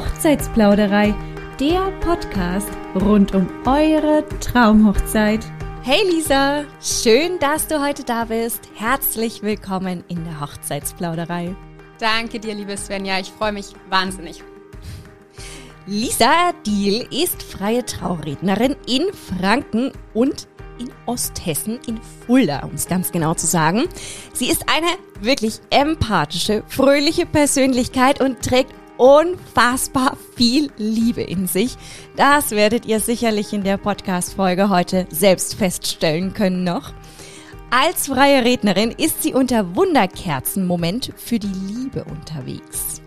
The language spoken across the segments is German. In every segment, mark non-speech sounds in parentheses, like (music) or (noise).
Hochzeitsplauderei, der Podcast rund um eure Traumhochzeit. Hey Lisa, schön, dass du heute da bist. Herzlich willkommen in der Hochzeitsplauderei. Danke dir, liebe Svenja, ich freue mich wahnsinnig. Lisa Diel ist freie Traurednerin in Franken und in Osthessen, in Fulda, um es ganz genau zu sagen. Sie ist eine wirklich empathische, fröhliche Persönlichkeit und trägt unfassbar viel Liebe in sich. Das werdet ihr sicherlich in der Podcast-Folge heute selbst feststellen können noch. Als freie Rednerin ist sie unter Wunderkerzenmoment für die Liebe unterwegs.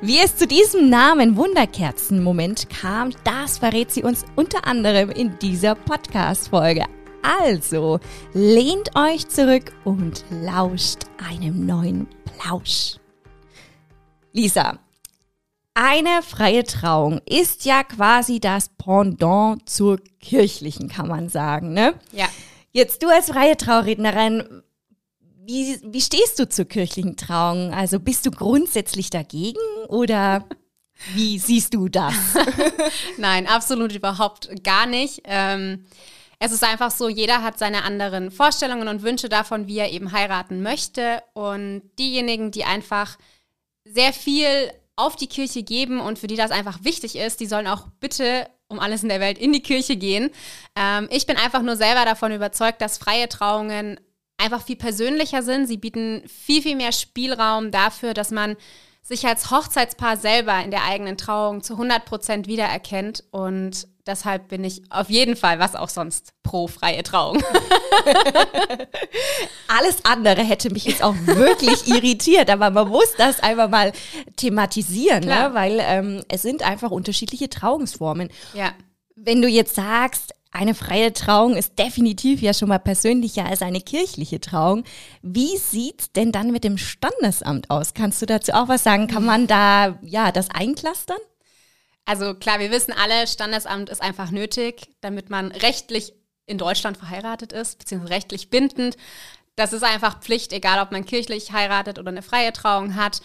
Wie es zu diesem Namen Wunderkerzenmoment kam, das verrät sie uns unter anderem in dieser Podcast-Folge. Also, lehnt euch zurück und lauscht einem neuen Plausch. Lisa, eine freie Trauung ist ja quasi das Pendant zur kirchlichen, kann man sagen, ne? Ja. Jetzt du als freie Traurednerin, wie, wie stehst du zur kirchlichen Trauung? Also bist du grundsätzlich dagegen oder wie siehst du das? (laughs) Nein, absolut überhaupt gar nicht. Ähm, es ist einfach so, jeder hat seine anderen Vorstellungen und Wünsche davon, wie er eben heiraten möchte. Und diejenigen, die einfach sehr viel auf die Kirche geben und für die das einfach wichtig ist, die sollen auch bitte um alles in der Welt in die Kirche gehen. Ähm, ich bin einfach nur selber davon überzeugt, dass freie Trauungen einfach viel persönlicher sind. Sie bieten viel, viel mehr Spielraum dafür, dass man sich als Hochzeitspaar selber in der eigenen Trauung zu 100 Prozent wiedererkennt. Und deshalb bin ich auf jeden Fall, was auch sonst, pro freie Trauung. (laughs) Alles andere hätte mich jetzt auch wirklich irritiert, aber man muss das einfach mal thematisieren, ne? weil ähm, es sind einfach unterschiedliche Trauungsformen. Ja. Wenn du jetzt sagst, eine freie Trauung ist definitiv ja schon mal persönlicher als eine kirchliche Trauung. Wie sieht's denn dann mit dem Standesamt aus? Kannst du dazu auch was sagen? Kann man da ja das einklastern? Also klar, wir wissen alle, Standesamt ist einfach nötig, damit man rechtlich in Deutschland verheiratet ist, beziehungsweise rechtlich bindend. Das ist einfach Pflicht, egal ob man kirchlich heiratet oder eine freie Trauung hat.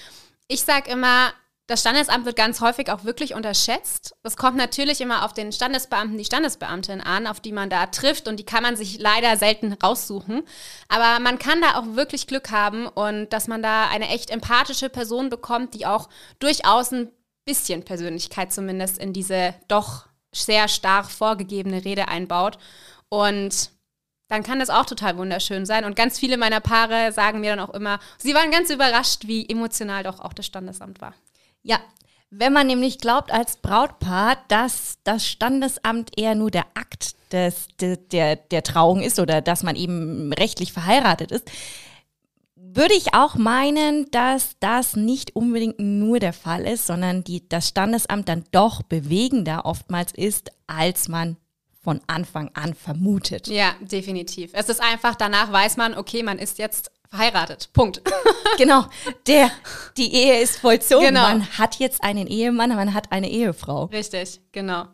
Ich sage immer, das Standesamt wird ganz häufig auch wirklich unterschätzt. Es kommt natürlich immer auf den Standesbeamten, die Standesbeamtin an, auf die man da trifft und die kann man sich leider selten raussuchen. Aber man kann da auch wirklich Glück haben und dass man da eine echt empathische Person bekommt, die auch durchaus ein bisschen Persönlichkeit zumindest in diese doch sehr stark vorgegebene Rede einbaut. Und dann kann das auch total wunderschön sein. Und ganz viele meiner Paare sagen mir dann auch immer, sie waren ganz überrascht, wie emotional doch auch das Standesamt war. Ja, wenn man nämlich glaubt als Brautpaar, dass das Standesamt eher nur der Akt des, der, der, der Trauung ist oder dass man eben rechtlich verheiratet ist, würde ich auch meinen, dass das nicht unbedingt nur der Fall ist, sondern die, das Standesamt dann doch bewegender oftmals ist, als man von Anfang an vermutet. Ja, definitiv. Es ist einfach, danach weiß man, okay, man ist jetzt verheiratet. Punkt. (laughs) genau. Der, die Ehe ist vollzogen. Genau. Man hat jetzt einen Ehemann, man hat eine Ehefrau. Richtig, genau.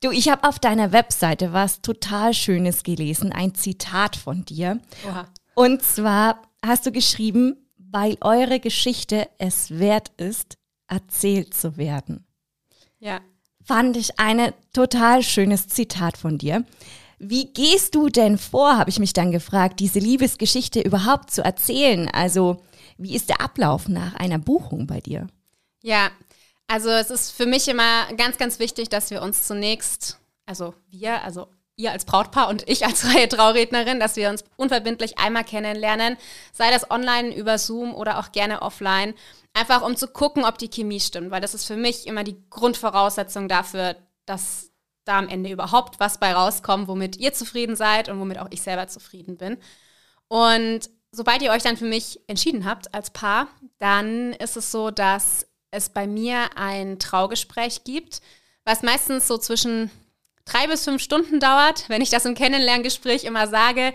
Du, ich habe auf deiner Webseite was total Schönes gelesen, ein Zitat von dir. Oha. Und zwar hast du geschrieben, weil eure Geschichte es wert ist, erzählt zu werden. Ja. Fand ich ein total schönes Zitat von dir. Wie gehst du denn vor, habe ich mich dann gefragt, diese Liebesgeschichte überhaupt zu erzählen? Also, wie ist der Ablauf nach einer Buchung bei dir? Ja, also es ist für mich immer ganz, ganz wichtig, dass wir uns zunächst, also wir, also ihr als Brautpaar und ich als (laughs) freie Traurednerin, dass wir uns unverbindlich einmal kennenlernen, sei das online über Zoom oder auch gerne offline, einfach um zu gucken, ob die Chemie stimmt, weil das ist für mich immer die Grundvoraussetzung dafür, dass da am Ende überhaupt was bei rauskommt, womit ihr zufrieden seid und womit auch ich selber zufrieden bin. Und sobald ihr euch dann für mich entschieden habt als Paar, dann ist es so, dass es bei mir ein Traugespräch gibt, was meistens so zwischen drei bis fünf Stunden dauert. Wenn ich das im Kennenlerngespräch immer sage,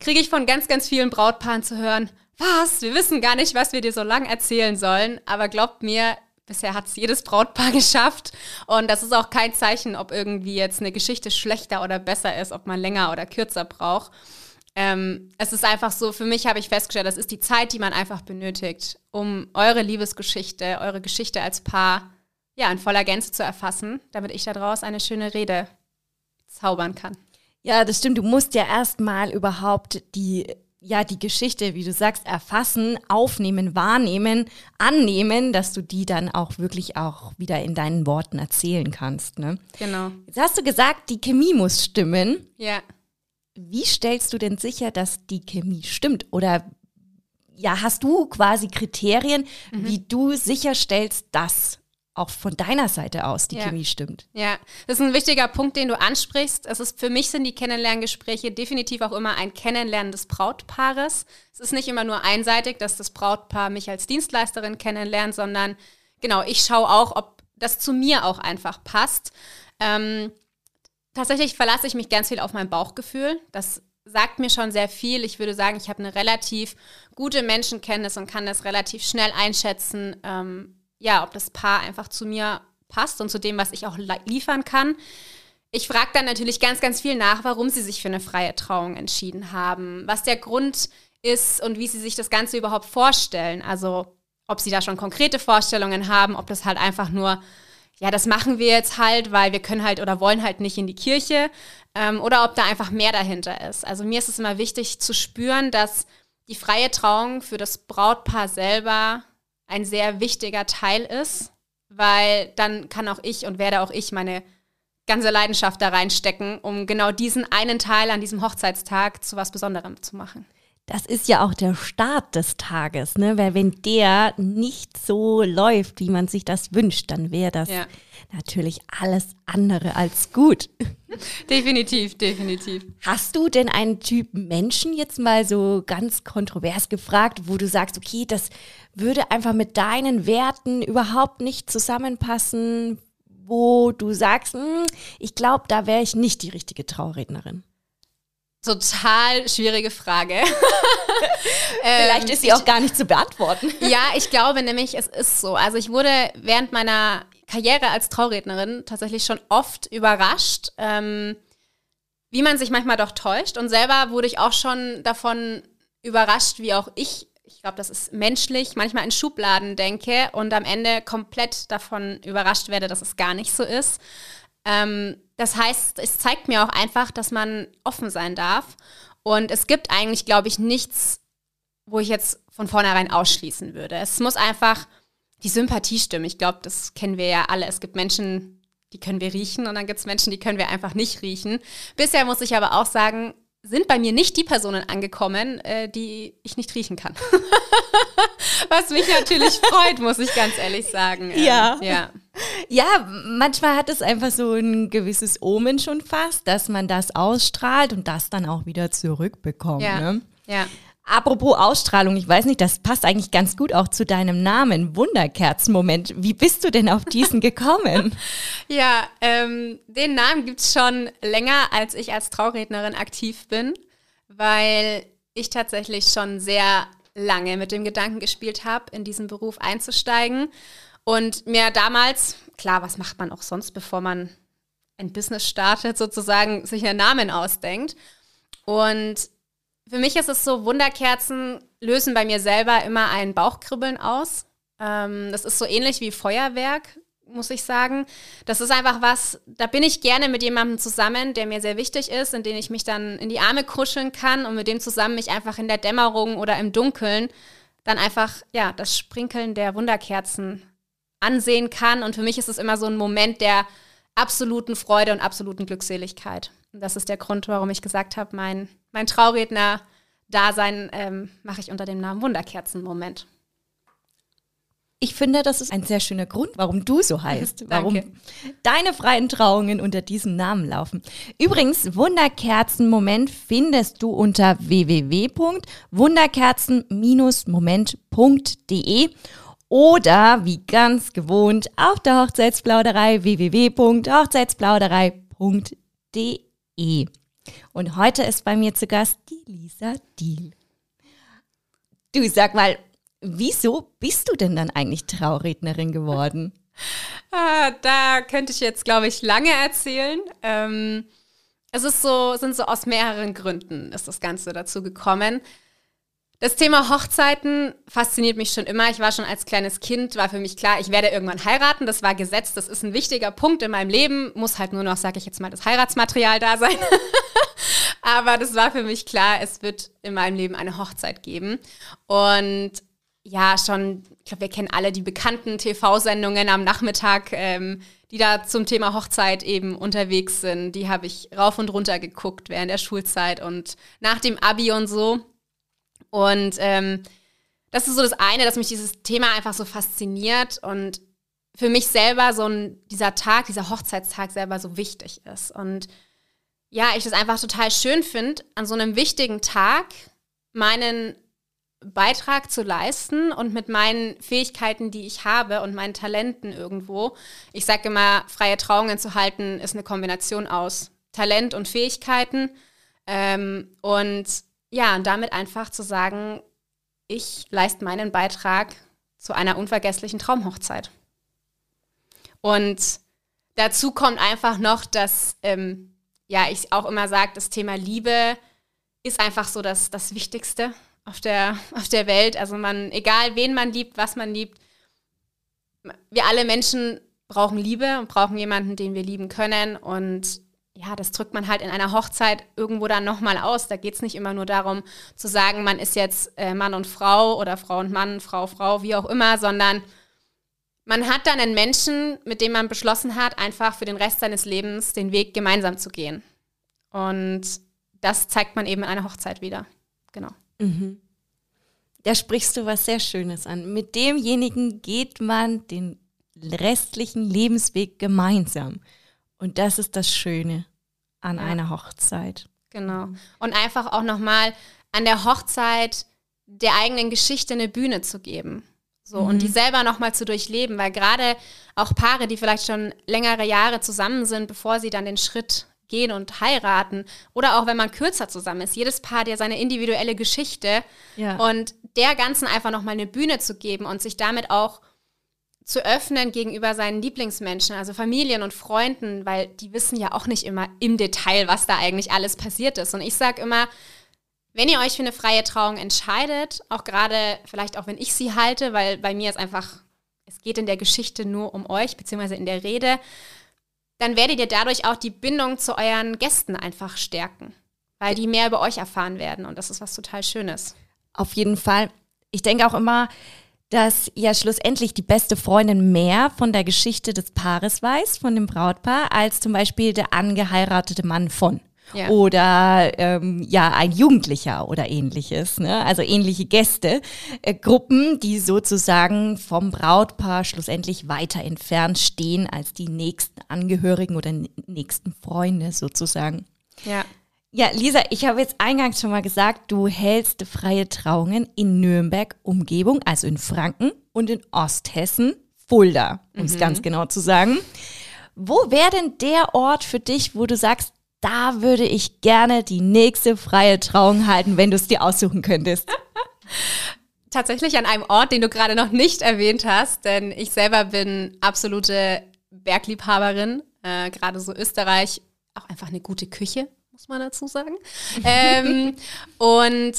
kriege ich von ganz, ganz vielen Brautpaaren zu hören, was, wir wissen gar nicht, was wir dir so lang erzählen sollen, aber glaubt mir, Bisher hat es jedes Brautpaar (laughs) geschafft. Und das ist auch kein Zeichen, ob irgendwie jetzt eine Geschichte schlechter oder besser ist, ob man länger oder kürzer braucht. Ähm, es ist einfach so, für mich habe ich festgestellt, das ist die Zeit, die man einfach benötigt, um eure Liebesgeschichte, eure Geschichte als Paar ja, in voller Gänze zu erfassen, damit ich daraus eine schöne Rede zaubern kann. Ja, das stimmt. Du musst ja erstmal überhaupt die ja, die Geschichte, wie du sagst, erfassen, aufnehmen, wahrnehmen, annehmen, dass du die dann auch wirklich auch wieder in deinen Worten erzählen kannst. Ne? Genau. Jetzt hast du gesagt, die Chemie muss stimmen. Ja. Wie stellst du denn sicher, dass die Chemie stimmt? Oder ja, hast du quasi Kriterien, mhm. wie du sicherstellst, dass auch von deiner Seite aus die ja. Chemie stimmt. Ja, das ist ein wichtiger Punkt, den du ansprichst. Es ist für mich sind die Kennenlerngespräche definitiv auch immer ein Kennenlernen des Brautpaares. Es ist nicht immer nur einseitig, dass das Brautpaar mich als Dienstleisterin kennenlernt, sondern genau, ich schaue auch, ob das zu mir auch einfach passt. Ähm, tatsächlich verlasse ich mich ganz viel auf mein Bauchgefühl. Das sagt mir schon sehr viel. Ich würde sagen, ich habe eine relativ gute Menschenkenntnis und kann das relativ schnell einschätzen. Ähm, ja, ob das Paar einfach zu mir passt und zu dem, was ich auch liefern kann. Ich frage dann natürlich ganz, ganz viel nach, warum sie sich für eine freie Trauung entschieden haben, was der Grund ist und wie sie sich das Ganze überhaupt vorstellen. Also ob sie da schon konkrete Vorstellungen haben, ob das halt einfach nur, ja, das machen wir jetzt halt, weil wir können halt oder wollen halt nicht in die Kirche ähm, oder ob da einfach mehr dahinter ist. Also mir ist es immer wichtig zu spüren, dass die freie Trauung für das Brautpaar selber ein sehr wichtiger Teil ist, weil dann kann auch ich und werde auch ich meine ganze Leidenschaft da reinstecken, um genau diesen einen Teil an diesem Hochzeitstag zu was Besonderem zu machen. Das ist ja auch der Start des Tages, ne? Weil wenn der nicht so läuft, wie man sich das wünscht, dann wäre das ja. Natürlich alles andere als gut. Definitiv, definitiv. Hast du denn einen Typ Menschen jetzt mal so ganz kontrovers gefragt, wo du sagst, okay, das würde einfach mit deinen Werten überhaupt nicht zusammenpassen, wo du sagst, hm, ich glaube, da wäre ich nicht die richtige Traurednerin? Total schwierige Frage. (laughs) Vielleicht ist sie auch gar nicht zu beantworten. ja, ich glaube nämlich, es ist so. Also ich wurde während meiner Karriere als Traurednerin tatsächlich schon oft überrascht, ähm, wie man sich manchmal doch täuscht. Und selber wurde ich auch schon davon überrascht, wie auch ich, ich glaube, das ist menschlich, manchmal in Schubladen denke und am Ende komplett davon überrascht werde, dass es gar nicht so ist. Ähm, das heißt, es zeigt mir auch einfach, dass man offen sein darf. Und es gibt eigentlich, glaube ich, nichts, wo ich jetzt von vornherein ausschließen würde. Es muss einfach die Sympathie stimmen. Ich glaube, das kennen wir ja alle. Es gibt Menschen, die können wir riechen und dann gibt es Menschen, die können wir einfach nicht riechen. Bisher muss ich aber auch sagen, sind bei mir nicht die Personen angekommen, äh, die ich nicht riechen kann. (laughs) Was mich natürlich freut, muss ich ganz ehrlich sagen. Ähm, ja. ja. Ja, manchmal hat es einfach so ein gewisses Omen schon fast, dass man das ausstrahlt und das dann auch wieder zurückbekommt. Ja. Ne? ja. Apropos Ausstrahlung, ich weiß nicht, das passt eigentlich ganz gut auch zu deinem Namen, Wunderkerzenmoment. Wie bist du denn auf diesen gekommen? (laughs) ja, ähm, den Namen gibt es schon länger, als ich als Traurednerin aktiv bin, weil ich tatsächlich schon sehr lange mit dem Gedanken gespielt habe, in diesen Beruf einzusteigen. Und mir damals, klar, was macht man auch sonst, bevor man ein Business startet, sozusagen sich einen Namen ausdenkt. Und für mich ist es so, Wunderkerzen lösen bei mir selber immer ein Bauchkribbeln aus. Ähm, das ist so ähnlich wie Feuerwerk, muss ich sagen. Das ist einfach was, da bin ich gerne mit jemandem zusammen, der mir sehr wichtig ist, in den ich mich dann in die Arme kuscheln kann und mit dem zusammen mich einfach in der Dämmerung oder im Dunkeln dann einfach, ja, das Sprinkeln der Wunderkerzen ansehen kann. Und für mich ist es immer so ein Moment der absoluten Freude und absoluten Glückseligkeit. Und das ist der Grund, warum ich gesagt habe, mein mein Trauredner-Dasein ähm, mache ich unter dem Namen Wunderkerzen-Moment. Ich finde, das ist ein sehr schöner Grund, warum du so heißt, (laughs) warum deine freien Trauungen unter diesem Namen laufen. Übrigens, Wunderkerzen-Moment findest du unter www.wunderkerzen-moment.de oder wie ganz gewohnt auf der Hochzeitsplauderei www.hochzeitsplauderei.de. Und heute ist bei mir zu Gast die Lisa Diel. Du sag mal, wieso bist du denn dann eigentlich Traurednerin geworden? ah, da könnte ich jetzt, glaube ich, lange erzählen. Ähm, es ist so, sind so aus mehreren Gründen ist das Ganze dazu gekommen. Das Thema Hochzeiten fasziniert mich schon immer. Ich war schon als kleines Kind, war für mich klar, ich werde irgendwann heiraten. Das war gesetzt. Das ist ein wichtiger Punkt in meinem Leben. Muss halt nur noch, sage ich jetzt mal, das Heiratsmaterial da sein. (laughs) Aber das war für mich klar, es wird in meinem Leben eine Hochzeit geben. Und ja, schon, ich glaube, wir kennen alle die bekannten TV-Sendungen am Nachmittag, ähm, die da zum Thema Hochzeit eben unterwegs sind. Die habe ich rauf und runter geguckt während der Schulzeit und nach dem Abi und so. Und ähm, das ist so das eine, dass mich dieses Thema einfach so fasziniert und für mich selber so ein, dieser Tag, dieser Hochzeitstag selber so wichtig ist. Und ja, ich das einfach total schön finde, an so einem wichtigen Tag meinen Beitrag zu leisten und mit meinen Fähigkeiten, die ich habe und meinen Talenten irgendwo. Ich sage immer, freie Trauungen zu halten ist eine Kombination aus Talent und Fähigkeiten. Ähm, und ja, und damit einfach zu sagen, ich leiste meinen Beitrag zu einer unvergesslichen Traumhochzeit. Und dazu kommt einfach noch, dass, ähm, ja, ich auch immer sage, das Thema Liebe ist einfach so das, das Wichtigste auf der, (laughs) auf der Welt. Also man, egal wen man liebt, was man liebt, wir alle Menschen brauchen Liebe und brauchen jemanden, den wir lieben können. Und ja, das drückt man halt in einer Hochzeit irgendwo dann nochmal aus. Da geht es nicht immer nur darum zu sagen, man ist jetzt äh, Mann und Frau oder Frau und Mann, Frau, Frau, wie auch immer, sondern man hat dann einen Menschen, mit dem man beschlossen hat, einfach für den Rest seines Lebens den Weg gemeinsam zu gehen. Und das zeigt man eben in einer Hochzeit wieder. Genau. Mhm. Da sprichst du was sehr Schönes an. Mit demjenigen geht man den restlichen Lebensweg gemeinsam. Und das ist das Schöne an ja. einer Hochzeit. Genau. Und einfach auch nochmal an der Hochzeit der eigenen Geschichte eine Bühne zu geben. So, mhm. und die selber nochmal zu durchleben, weil gerade auch Paare, die vielleicht schon längere Jahre zusammen sind, bevor sie dann den Schritt gehen und heiraten, oder auch wenn man kürzer zusammen ist, jedes Paar hat ja seine individuelle Geschichte ja. und der Ganzen einfach nochmal eine Bühne zu geben und sich damit auch zu öffnen gegenüber seinen Lieblingsmenschen, also Familien und Freunden, weil die wissen ja auch nicht immer im Detail, was da eigentlich alles passiert ist. Und ich sage immer, wenn ihr euch für eine freie Trauung entscheidet, auch gerade vielleicht auch wenn ich sie halte, weil bei mir ist einfach, es geht in der Geschichte nur um euch, beziehungsweise in der Rede, dann werdet ihr dadurch auch die Bindung zu euren Gästen einfach stärken, weil die mehr über euch erfahren werden. Und das ist was total Schönes. Auf jeden Fall. Ich denke auch immer, dass ja schlussendlich die beste Freundin mehr von der Geschichte des Paares weiß, von dem Brautpaar, als zum Beispiel der angeheiratete Mann von. Ja. Oder ähm, ja, ein Jugendlicher oder ähnliches. Ne? Also ähnliche Gäste, äh, Gruppen, die sozusagen vom Brautpaar schlussendlich weiter entfernt stehen als die nächsten Angehörigen oder nächsten Freunde sozusagen. Ja. Ja, Lisa, ich habe jetzt eingangs schon mal gesagt, du hältst freie Trauungen in Nürnberg Umgebung, also in Franken und in Osthessen, Fulda, um es mhm. ganz genau zu sagen. Wo wäre denn der Ort für dich, wo du sagst, da würde ich gerne die nächste freie Trauung halten, wenn du es dir aussuchen könntest? (laughs) Tatsächlich an einem Ort, den du gerade noch nicht erwähnt hast, denn ich selber bin absolute Bergliebhaberin, äh, gerade so Österreich, auch einfach eine gute Küche muss man dazu sagen. ähm, und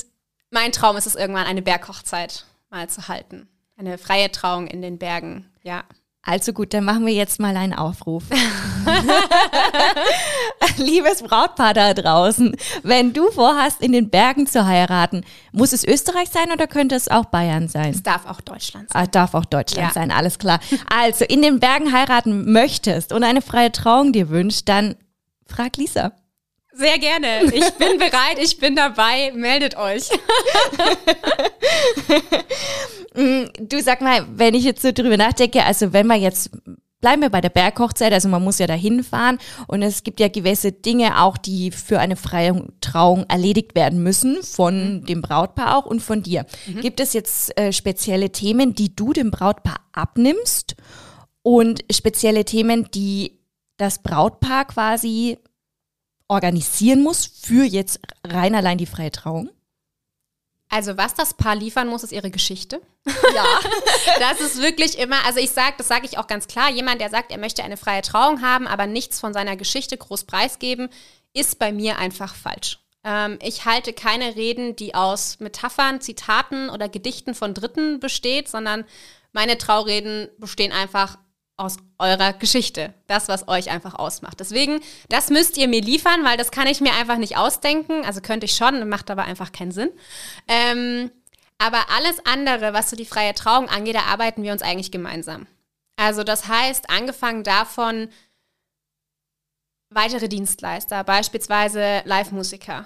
mein Traum ist es irgendwann, eine Berghochzeit mal zu halten. Eine freie Trauung in den Bergen, ja. Also gut, dann machen wir jetzt mal einen Aufruf. (laughs) Liebes Brautpaar da draußen, wenn du vorhast, in den Bergen zu heiraten, muss es Österreich sein oder könnte es auch Bayern sein? Es darf auch Deutschland sein. Ah, darf auch Deutschland ja. sein, alles klar. Also in den Bergen heiraten möchtest und eine freie Trauung dir wünscht, dann frag Lisa. Sehr gerne. Ich bin (laughs) bereit, ich bin dabei. Meldet euch. Mm, du sag mal, wenn ich jetzt so drüber nachdenke, also wenn wir jetzt bleiben wir bei der Berghochzeit, also man muss ja dahin fahren und es gibt ja gewisse Dinge auch, die für eine freie Trauung erledigt werden müssen, von mhm. dem Brautpaar auch und von dir. Mhm. Gibt es jetzt äh, spezielle Themen, die du dem Brautpaar abnimmst und spezielle Themen, die das Brautpaar quasi organisieren muss für jetzt rein allein die freie Trauung? Also was das Paar liefern muss, ist ihre Geschichte. Ja. (laughs) das ist wirklich immer, also ich sage, das sage ich auch ganz klar, jemand, der sagt, er möchte eine freie Trauung haben, aber nichts von seiner Geschichte groß preisgeben, ist bei mir einfach falsch. Ähm, ich halte keine Reden, die aus Metaphern, Zitaten oder Gedichten von Dritten besteht, sondern meine Traureden bestehen einfach aus eurer Geschichte. Das, was euch einfach ausmacht. Deswegen, das müsst ihr mir liefern, weil das kann ich mir einfach nicht ausdenken. Also könnte ich schon, macht aber einfach keinen Sinn. Ähm, aber alles andere, was so die freie Trauung angeht, da arbeiten wir uns eigentlich gemeinsam. Also das heißt, angefangen davon, weitere Dienstleister, beispielsweise Live-Musiker.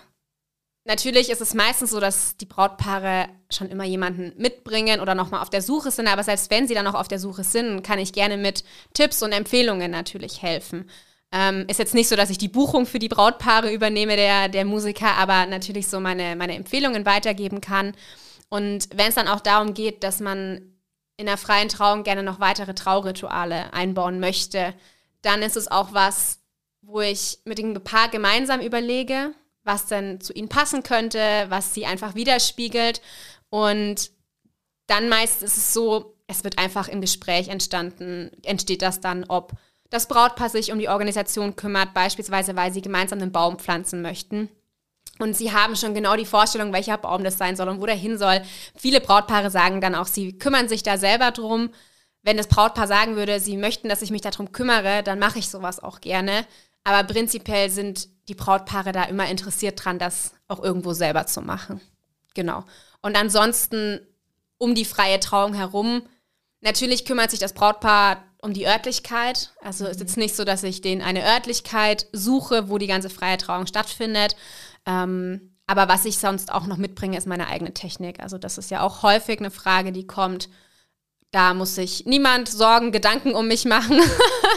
Natürlich ist es meistens so, dass die Brautpaare schon immer jemanden mitbringen oder nochmal auf der Suche sind, aber selbst wenn sie dann noch auf der Suche sind, kann ich gerne mit Tipps und Empfehlungen natürlich helfen. Ähm, ist jetzt nicht so, dass ich die Buchung für die Brautpaare übernehme, der, der Musiker, aber natürlich so meine, meine Empfehlungen weitergeben kann. Und wenn es dann auch darum geht, dass man in der freien Trauung gerne noch weitere Traurituale einbauen möchte, dann ist es auch was, wo ich mit dem Paar gemeinsam überlege, was denn zu ihnen passen könnte, was sie einfach widerspiegelt. Und dann meist ist es so, es wird einfach im Gespräch entstanden, entsteht das dann, ob das Brautpaar sich um die Organisation kümmert, beispielsweise weil sie gemeinsam einen Baum pflanzen möchten. Und sie haben schon genau die Vorstellung, welcher Baum das sein soll und wo der hin soll. Viele Brautpaare sagen dann auch, sie kümmern sich da selber drum. Wenn das Brautpaar sagen würde, sie möchten, dass ich mich darum kümmere, dann mache ich sowas auch gerne. Aber prinzipiell sind die Brautpaare da immer interessiert dran, das auch irgendwo selber zu machen. Genau. Und ansonsten um die freie Trauung herum. Natürlich kümmert sich das Brautpaar um die Örtlichkeit. Also mhm. ist jetzt nicht so, dass ich denen eine Örtlichkeit suche, wo die ganze freie Trauung stattfindet. Ähm, aber was ich sonst auch noch mitbringe, ist meine eigene Technik. Also das ist ja auch häufig eine Frage, die kommt. Da muss sich niemand Sorgen, Gedanken um mich machen,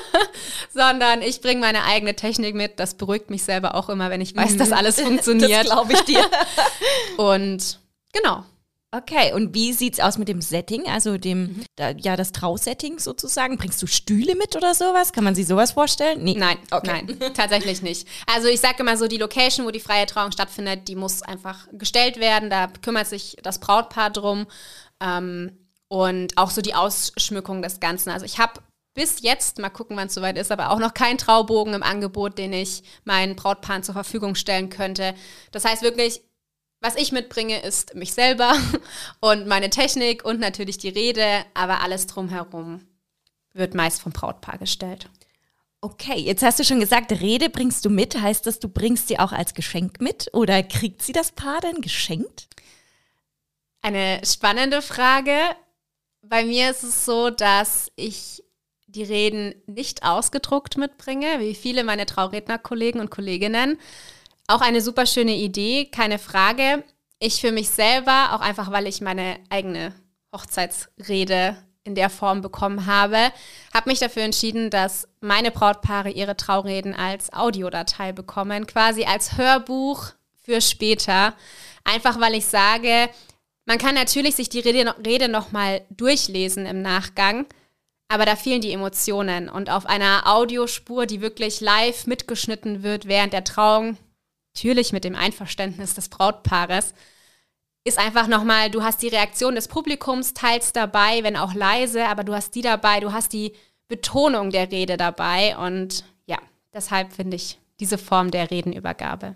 (laughs) sondern ich bringe meine eigene Technik mit. Das beruhigt mich selber auch immer, wenn ich weiß, dass mhm. alles (laughs) funktioniert. Das glaube ich dir. (laughs) Und genau. Okay, und wie sieht's aus mit dem Setting, also dem, mhm. da, ja, das Trausetting sozusagen? Bringst du Stühle mit oder sowas? Kann man sich sowas vorstellen? Nee. Nein, okay. nein, tatsächlich nicht. Also ich sage immer so, die Location, wo die freie Trauung stattfindet, die muss einfach gestellt werden. Da kümmert sich das Brautpaar drum. Ähm, und auch so die Ausschmückung des Ganzen. Also ich habe bis jetzt, mal gucken, wann es soweit ist, aber auch noch keinen Traubogen im Angebot, den ich meinen Brautpaaren zur Verfügung stellen könnte. Das heißt wirklich, was ich mitbringe, ist mich selber (laughs) und meine Technik und natürlich die Rede, aber alles drumherum wird meist vom Brautpaar gestellt. Okay, jetzt hast du schon gesagt, Rede bringst du mit. Heißt das, du bringst sie auch als Geschenk mit oder kriegt sie das Paar denn geschenkt? Eine spannende Frage. Bei mir ist es so, dass ich die Reden nicht ausgedruckt mitbringe, wie viele meiner Traurednerkollegen und Kolleginnen, auch eine super schöne Idee, keine Frage. Ich für mich selber, auch einfach, weil ich meine eigene Hochzeitsrede in der Form bekommen habe, habe mich dafür entschieden, dass meine Brautpaare ihre Traureden als Audiodatei bekommen, quasi als Hörbuch für später. Einfach weil ich sage, man kann natürlich sich die Rede, Rede nochmal durchlesen im Nachgang, aber da fehlen die Emotionen. Und auf einer Audiospur, die wirklich live mitgeschnitten wird während der Trauung, natürlich mit dem Einverständnis des Brautpaares, ist einfach nochmal, du hast die Reaktion des Publikums teils dabei, wenn auch leise, aber du hast die dabei, du hast die Betonung der Rede dabei und ja, deshalb finde ich diese Form der Redenübergabe.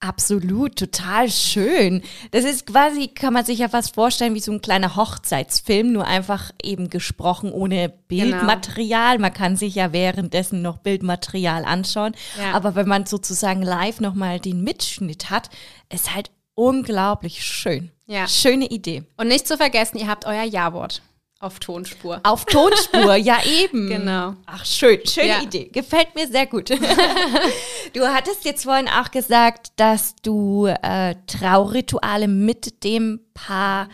Absolut, total schön. Das ist quasi, kann man sich ja fast vorstellen, wie so ein kleiner Hochzeitsfilm, nur einfach eben gesprochen ohne Bildmaterial. Genau. Man kann sich ja währenddessen noch Bildmaterial anschauen. Ja. Aber wenn man sozusagen live nochmal den Mitschnitt hat, ist halt unglaublich schön. Ja. Schöne Idee. Und nicht zu vergessen, ihr habt euer Ja-Wort. Auf Tonspur. Auf Tonspur, ja (laughs) eben. Genau. Ach, schön, schöne ja. Idee. Gefällt mir sehr gut. (laughs) du hattest jetzt vorhin auch gesagt, dass du äh, Traurituale mit dem Paar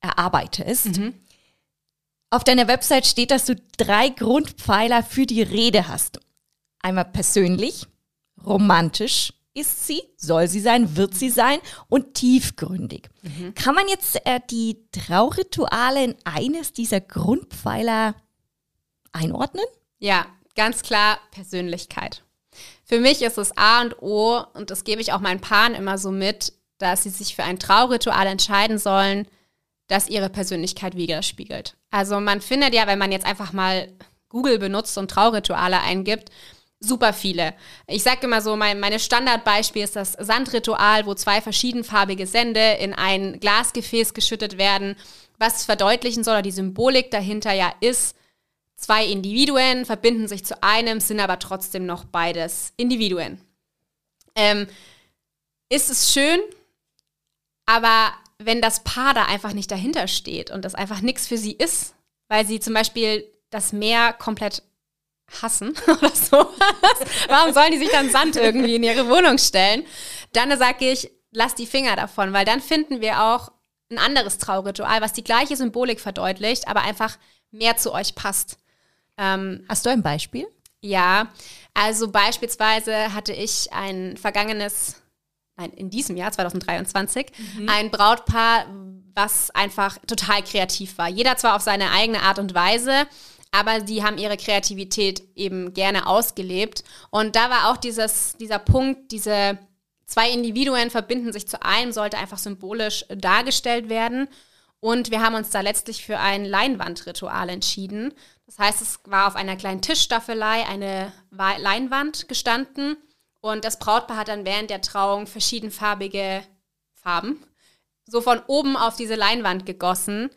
erarbeitest. Mhm. Auf deiner Website steht, dass du drei Grundpfeiler für die Rede hast. Einmal persönlich, romantisch ist sie, soll sie sein, wird sie sein und tiefgründig. Mhm. Kann man jetzt äh, die Traurituale in eines dieser Grundpfeiler einordnen? Ja, ganz klar Persönlichkeit. Für mich ist es A und O, und das gebe ich auch meinen Paaren immer so mit, dass sie sich für ein Trauritual entscheiden sollen, das ihre Persönlichkeit widerspiegelt. Also man findet ja, wenn man jetzt einfach mal Google benutzt und Traurituale eingibt, super viele. Ich sage immer so, mein meine Standardbeispiel ist das Sandritual, wo zwei verschiedenfarbige Sände in ein Glasgefäß geschüttet werden, was verdeutlichen soll, oder die Symbolik dahinter ja ist, zwei Individuen verbinden sich zu einem, sind aber trotzdem noch beides Individuen. Ähm, ist es schön, aber wenn das Paar da einfach nicht dahinter steht und das einfach nichts für sie ist, weil sie zum Beispiel das Meer komplett hassen (laughs) oder so. Warum sollen die sich dann Sand irgendwie in ihre Wohnung stellen? Dann sage ich, lass die Finger davon, weil dann finden wir auch ein anderes Trauritual, was die gleiche Symbolik verdeutlicht, aber einfach mehr zu euch passt. Ähm, Hast du ein Beispiel? Ja, also beispielsweise hatte ich ein vergangenes, nein, in diesem Jahr, 2023, mhm. ein Brautpaar, was einfach total kreativ war. Jeder zwar auf seine eigene Art und Weise, aber die haben ihre Kreativität eben gerne ausgelebt. Und da war auch dieses, dieser Punkt, diese zwei Individuen verbinden sich zu einem, sollte einfach symbolisch dargestellt werden. Und wir haben uns da letztlich für ein Leinwandritual entschieden. Das heißt, es war auf einer kleinen Tischstaffelei eine Leinwand gestanden und das Brautpaar hat dann während der Trauung verschiedenfarbige Farben so von oben auf diese Leinwand gegossen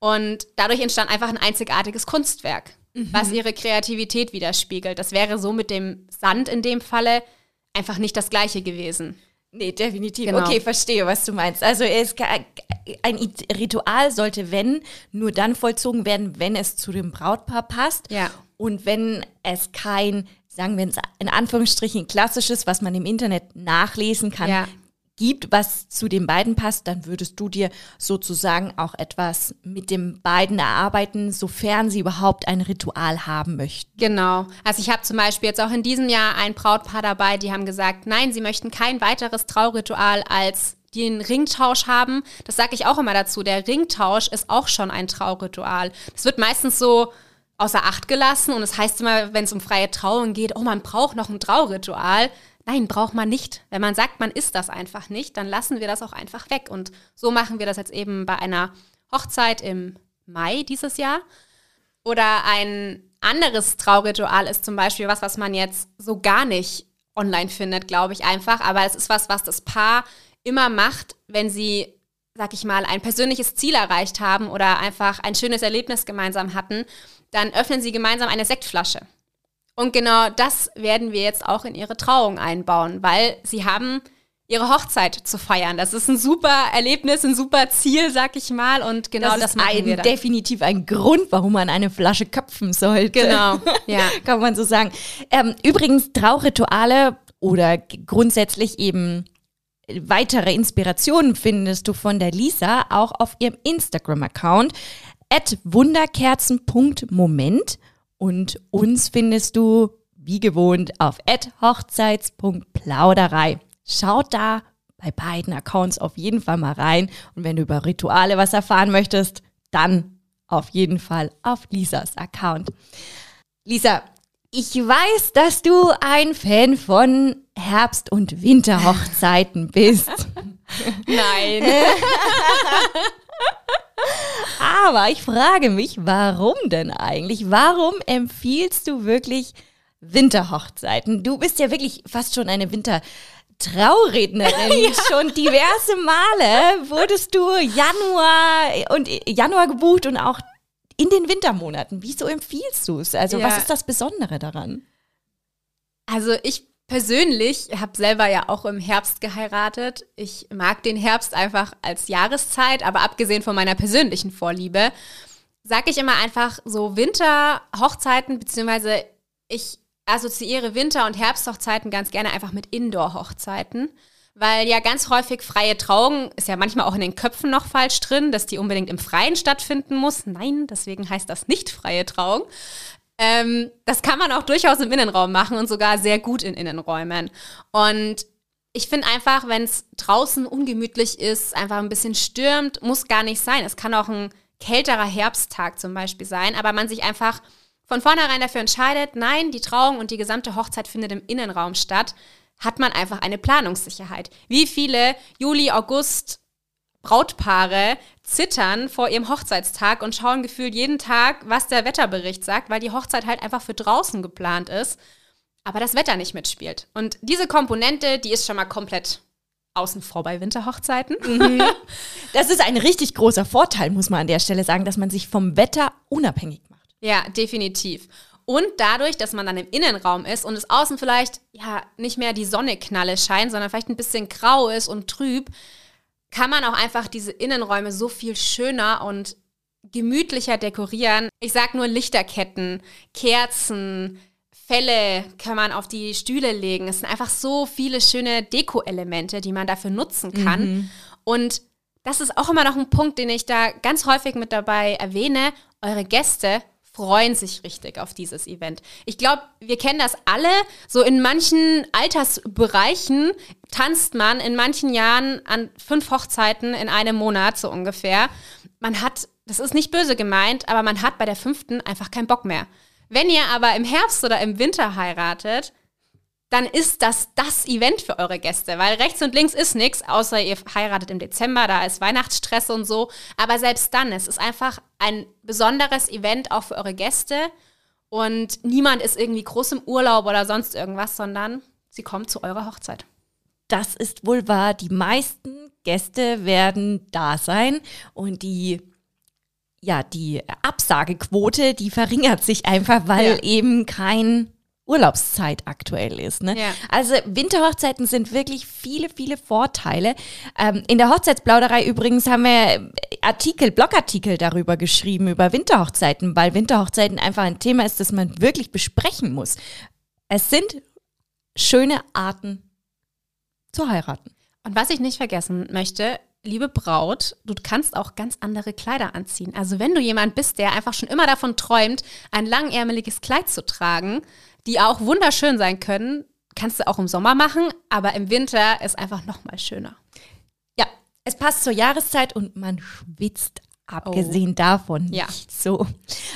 und dadurch entstand einfach ein einzigartiges Kunstwerk, mhm. was ihre Kreativität widerspiegelt. Das wäre so mit dem Sand in dem Falle einfach nicht das gleiche gewesen. Nee, definitiv. Genau. Okay, verstehe, was du meinst. Also es, ein Ritual sollte, wenn, nur dann vollzogen werden, wenn es zu dem Brautpaar passt. Ja. Und wenn es kein, sagen wir in Anführungsstrichen, klassisches, was man im Internet nachlesen kann, ja gibt, was zu den beiden passt, dann würdest du dir sozusagen auch etwas mit den beiden erarbeiten, sofern sie überhaupt ein Ritual haben möchten. Genau. Also ich habe zum Beispiel jetzt auch in diesem Jahr ein Brautpaar dabei, die haben gesagt, nein, sie möchten kein weiteres Trauritual als den Ringtausch haben. Das sage ich auch immer dazu. Der Ringtausch ist auch schon ein Trauritual. Das wird meistens so außer Acht gelassen und es das heißt immer, wenn es um freie Trauung geht, oh, man braucht noch ein Trauritual. Nein, braucht man nicht. Wenn man sagt, man ist das einfach nicht, dann lassen wir das auch einfach weg. Und so machen wir das jetzt eben bei einer Hochzeit im Mai dieses Jahr. Oder ein anderes Trauritual ist zum Beispiel was, was man jetzt so gar nicht online findet, glaube ich einfach. Aber es ist was, was das Paar immer macht, wenn sie, sag ich mal, ein persönliches Ziel erreicht haben oder einfach ein schönes Erlebnis gemeinsam hatten. Dann öffnen sie gemeinsam eine Sektflasche. Und genau das werden wir jetzt auch in ihre Trauung einbauen, weil sie haben ihre Hochzeit zu feiern. Das ist ein super Erlebnis, ein super Ziel, sag ich mal. Und genau das, das ist ein, definitiv ein Grund, warum man eine Flasche köpfen sollte. Genau, ja. (laughs) Kann man so sagen. Ähm, übrigens, Traurituale oder grundsätzlich eben weitere Inspirationen findest du von der Lisa auch auf ihrem Instagram-Account at wunderkerzen.moment. Und uns findest du wie gewohnt auf hochzeits.plauderei. Schaut da bei beiden Accounts auf jeden Fall mal rein. Und wenn du über Rituale was erfahren möchtest, dann auf jeden Fall auf Lisas Account. Lisa, ich weiß, dass du ein Fan von Herbst- und Winterhochzeiten bist. (laughs) Nein. (laughs) Aber ich frage mich, warum denn eigentlich? Warum empfiehlst du wirklich Winterhochzeiten? Du bist ja wirklich fast schon eine Winter- Traurednerin. (laughs) ja. Schon diverse Male wurdest du Januar und Januar gebucht und auch in den Wintermonaten. Wieso empfiehlst du es? Also, ja. was ist das Besondere daran? Also, ich persönlich habe selber ja auch im Herbst geheiratet. Ich mag den Herbst einfach als Jahreszeit, aber abgesehen von meiner persönlichen Vorliebe, sage ich immer einfach so Winterhochzeiten, beziehungsweise ich assoziiere Winter- und Herbsthochzeiten ganz gerne einfach mit Indoor-Hochzeiten. Weil ja ganz häufig freie Trauung ist ja manchmal auch in den Köpfen noch falsch drin, dass die unbedingt im Freien stattfinden muss. Nein, deswegen heißt das nicht freie Trauung. Ähm, das kann man auch durchaus im Innenraum machen und sogar sehr gut in Innenräumen. Und ich finde einfach, wenn es draußen ungemütlich ist, einfach ein bisschen stürmt, muss gar nicht sein. Es kann auch ein kälterer Herbsttag zum Beispiel sein, aber man sich einfach von vornherein dafür entscheidet, nein, die Trauung und die gesamte Hochzeit findet im Innenraum statt, hat man einfach eine Planungssicherheit. Wie viele Juli, August Brautpaare zittern vor ihrem Hochzeitstag und schauen gefühlt jeden Tag, was der Wetterbericht sagt, weil die Hochzeit halt einfach für draußen geplant ist. aber das Wetter nicht mitspielt. Und diese Komponente, die ist schon mal komplett außen vor bei Winterhochzeiten. Mhm. (laughs) Das ist ein richtig großer Vorteil, muss man an der Stelle sagen, dass man sich vom Wetter unabhängig macht. Ja, definitiv. Und dadurch, dass man dann im Innenraum ist und es außen vielleicht ja nicht mehr die Sonne knalle scheint, sondern vielleicht ein bisschen grau ist und trüb, kann man auch einfach diese Innenräume so viel schöner und gemütlicher dekorieren. Ich sag nur Lichterketten, Kerzen, Felle kann man auf die Stühle legen. Es sind einfach so viele schöne Deko-Elemente, die man dafür nutzen kann. Mhm. Und das ist auch immer noch ein Punkt, den ich da ganz häufig mit dabei erwähne. Eure Gäste freuen sich richtig auf dieses Event. Ich glaube, wir kennen das alle. So in manchen Altersbereichen tanzt man in manchen Jahren an fünf Hochzeiten in einem Monat so ungefähr. Man hat, das ist nicht böse gemeint, aber man hat bei der fünften einfach keinen Bock mehr. Wenn ihr aber im Herbst oder im Winter heiratet, dann ist das das Event für eure Gäste, weil rechts und links ist nichts, außer ihr heiratet im Dezember, da ist Weihnachtsstress und so. Aber selbst dann, es ist einfach ein besonderes Event auch für eure Gäste und niemand ist irgendwie groß im Urlaub oder sonst irgendwas, sondern sie kommen zu eurer Hochzeit. Das ist wohl wahr. Die meisten Gäste werden da sein und die ja, die Absagequote, die verringert sich einfach, weil ja. eben kein Urlaubszeit aktuell ist. Ne? Ja. Also Winterhochzeiten sind wirklich viele, viele Vorteile. Ähm, in der Hochzeitsplauderei übrigens haben wir Artikel, Blogartikel darüber geschrieben, über Winterhochzeiten, weil Winterhochzeiten einfach ein Thema ist, das man wirklich besprechen muss. Es sind schöne Arten zu heiraten. Und was ich nicht vergessen möchte, liebe Braut, du kannst auch ganz andere Kleider anziehen. Also wenn du jemand bist, der einfach schon immer davon träumt, ein langärmeliges Kleid zu tragen, die auch wunderschön sein können, kannst du auch im Sommer machen, aber im Winter ist einfach noch mal schöner. Ja, es passt zur Jahreszeit und man schwitzt Abgesehen oh. davon nicht ja. so.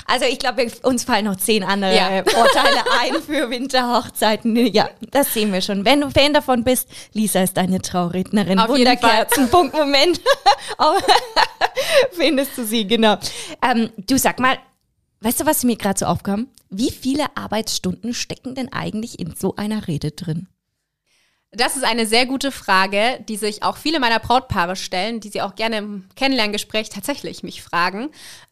Also ich glaube, uns fallen noch zehn andere ja. (laughs) Vorteile ein für Winterhochzeiten. Ja, das sehen wir schon. Wenn du Fan davon bist, Lisa ist deine Traurednerin. Auf Wunderkerzen, Punkt, Moment. (laughs) Findest du sie, genau. Ähm, du sag mal, weißt du, was mir gerade so aufkam? Wie viele Arbeitsstunden stecken denn eigentlich in so einer Rede drin? Das ist eine sehr gute Frage, die sich auch viele meiner Brautpaare stellen, die sie auch gerne im Kennenlerngespräch tatsächlich mich fragen.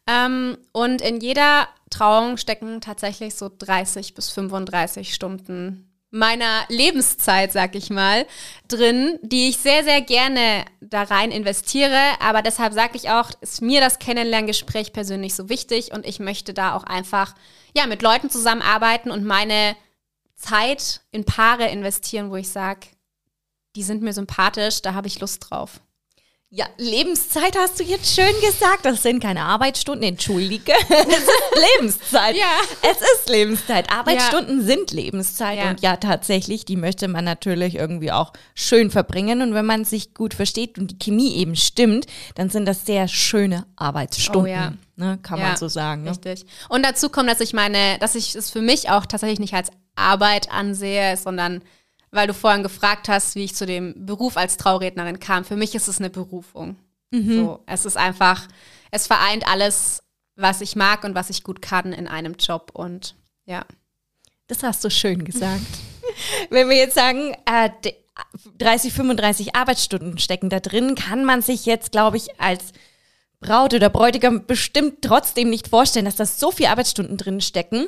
Ähm, und in jeder Trauung stecken tatsächlich so 30 bis 35 Stunden meiner Lebenszeit, sag ich mal, drin, die ich sehr, sehr gerne da rein investiere. Aber deshalb sage ich auch, ist mir das Kennenlerngespräch persönlich so wichtig und ich möchte da auch einfach ja, mit Leuten zusammenarbeiten und meine Zeit in Paare investieren, wo ich sage, die sind mir sympathisch, da habe ich Lust drauf. Ja, Lebenszeit hast du jetzt schön gesagt. Das sind keine Arbeitsstunden, entschuldige. (laughs) Es ist Lebenszeit. ja. Es ist Lebenszeit. Arbeitsstunden ja. sind Lebenszeit. Ja. Und ja, tatsächlich, die möchte man natürlich irgendwie auch schön verbringen. Und wenn man sich gut versteht und die Chemie eben stimmt, dann sind das sehr schöne Arbeitsstunden. Oh, ja. Ne, kann man so sagen. Ne? Richtig. Und dazu kommt, dass ich meine, dass ich es für mich auch tatsächlich nicht als Arbeit ansehe, sondern weil du vorhin gefragt hast, wie ich zu dem Beruf als Traurednerin kam. Für mich ist es eine Berufung. Mhm. So, es ist einfach, es vereint alles, was ich mag und was ich gut kann in einem Job und ja. Das hast du schön gesagt. (laughs) Wenn wir jetzt sagen, äh, 30, 35 Arbeitsstunden stecken da drin, kann man sich jetzt, glaube ich, als Braut oder Bräutigam bestimmt trotzdem nicht vorstellen, dass da so viele Arbeitsstunden drin stecken.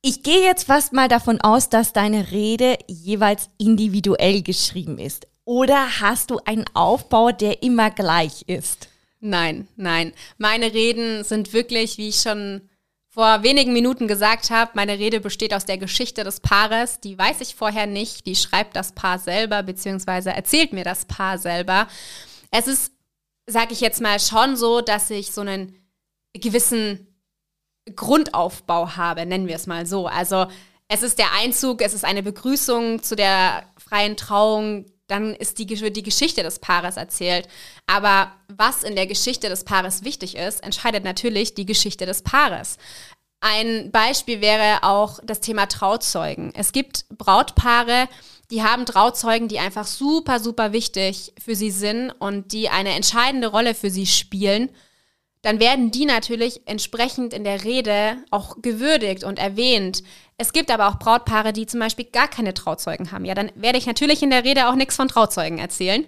Ich gehe jetzt fast mal davon aus, dass deine Rede jeweils individuell geschrieben ist. Oder hast du einen Aufbau, der immer gleich ist? Nein, nein. Meine Reden sind wirklich, wie ich schon vor wenigen Minuten gesagt habe, meine Rede besteht aus der Geschichte des Paares. Die weiß ich vorher nicht. Die schreibt das Paar selber, beziehungsweise erzählt mir das Paar selber. Es ist, sage ich jetzt mal, schon so, dass ich so einen gewissen Grundaufbau habe, nennen wir es mal so. Also es ist der Einzug, es ist eine Begrüßung zu der freien Trauung, dann ist die, die Geschichte des Paares erzählt. Aber was in der Geschichte des Paares wichtig ist, entscheidet natürlich die Geschichte des Paares. Ein Beispiel wäre auch das Thema Trauzeugen. Es gibt Brautpaare, die haben Trauzeugen, die einfach super, super wichtig für sie sind und die eine entscheidende Rolle für sie spielen dann werden die natürlich entsprechend in der Rede auch gewürdigt und erwähnt. Es gibt aber auch Brautpaare, die zum Beispiel gar keine Trauzeugen haben. Ja, dann werde ich natürlich in der Rede auch nichts von Trauzeugen erzählen.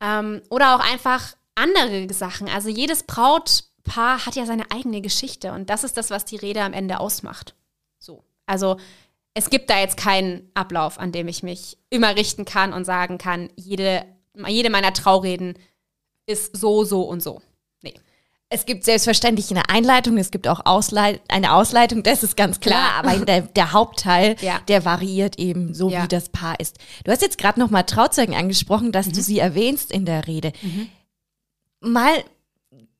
Ähm, oder auch einfach andere Sachen. Also jedes Brautpaar hat ja seine eigene Geschichte und das ist das, was die Rede am Ende ausmacht. So. Also es gibt da jetzt keinen Ablauf, an dem ich mich immer richten kann und sagen kann, jede, jede meiner Traureden ist so, so und so. Es gibt selbstverständlich eine Einleitung, es gibt auch Ausleit eine Ausleitung, das ist ganz klar, aber der, der Hauptteil, ja. der variiert eben so, ja. wie das Paar ist. Du hast jetzt gerade nochmal Trauzeugen angesprochen, dass mhm. du sie erwähnst in der Rede. Mhm. Mal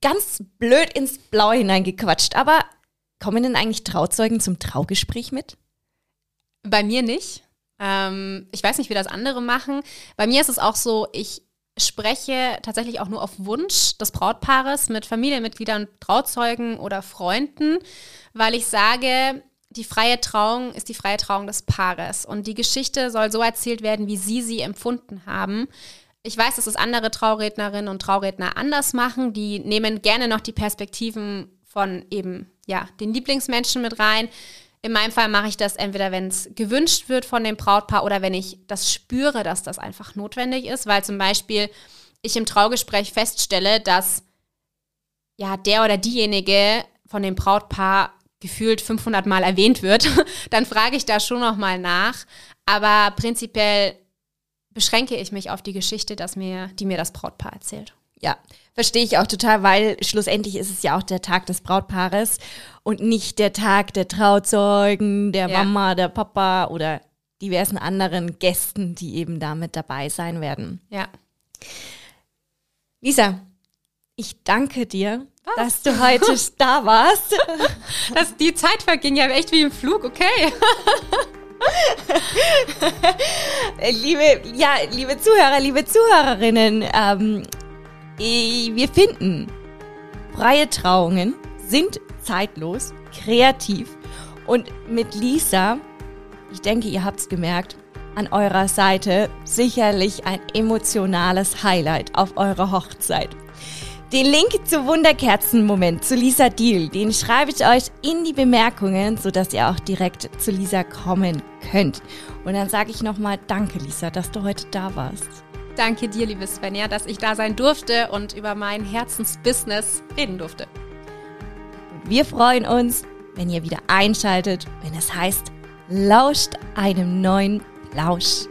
ganz blöd ins Blaue hineingequatscht, aber kommen denn eigentlich Trauzeugen zum Traugespräch mit? Bei mir nicht. Ähm, ich weiß nicht, wie das andere machen. Bei mir ist es auch so, ich spreche tatsächlich auch nur auf Wunsch des Brautpaares mit Familienmitgliedern, Trauzeugen oder Freunden, weil ich sage, die freie Trauung ist die freie Trauung des Paares und die Geschichte soll so erzählt werden, wie sie sie empfunden haben. Ich weiß, dass es andere Traurednerinnen und Trauredner anders machen. Die nehmen gerne noch die Perspektiven von eben ja den Lieblingsmenschen mit rein. In meinem Fall mache ich das entweder, wenn es gewünscht wird von dem Brautpaar oder wenn ich das spüre, dass das einfach notwendig ist, weil zum Beispiel ich im Traugespräch feststelle, dass ja der oder diejenige von dem Brautpaar gefühlt 500 Mal erwähnt wird, (laughs) dann frage ich da schon noch mal nach. Aber prinzipiell beschränke ich mich auf die Geschichte, dass mir, die mir das Brautpaar erzählt. Ja, verstehe ich auch total, weil schlussendlich ist es ja auch der Tag des Brautpaares und nicht der Tag der Trauzeugen, der ja. Mama, der Papa oder diversen anderen Gästen, die eben damit dabei sein werden. Ja. Lisa, ich danke dir, Was? dass du heute (laughs) da warst. Das, die Zeit verging ja echt wie im Flug, okay. (laughs) liebe, ja, liebe Zuhörer, liebe Zuhörerinnen, ähm, wir finden, freie Trauungen sind zeitlos, kreativ und mit Lisa, ich denke, ihr habt es gemerkt, an eurer Seite sicherlich ein emotionales Highlight auf eurer Hochzeit. Den Link zu Wunderkerzenmoment zu Lisa Deal, den schreibe ich euch in die Bemerkungen, sodass ihr auch direkt zu Lisa kommen könnt. Und dann sage ich nochmal Danke, Lisa, dass du heute da warst. Danke dir, liebe Svenja, dass ich da sein durfte und über mein Herzensbusiness reden durfte. Wir freuen uns, wenn ihr wieder einschaltet, wenn es heißt, lauscht einem neuen Plausch.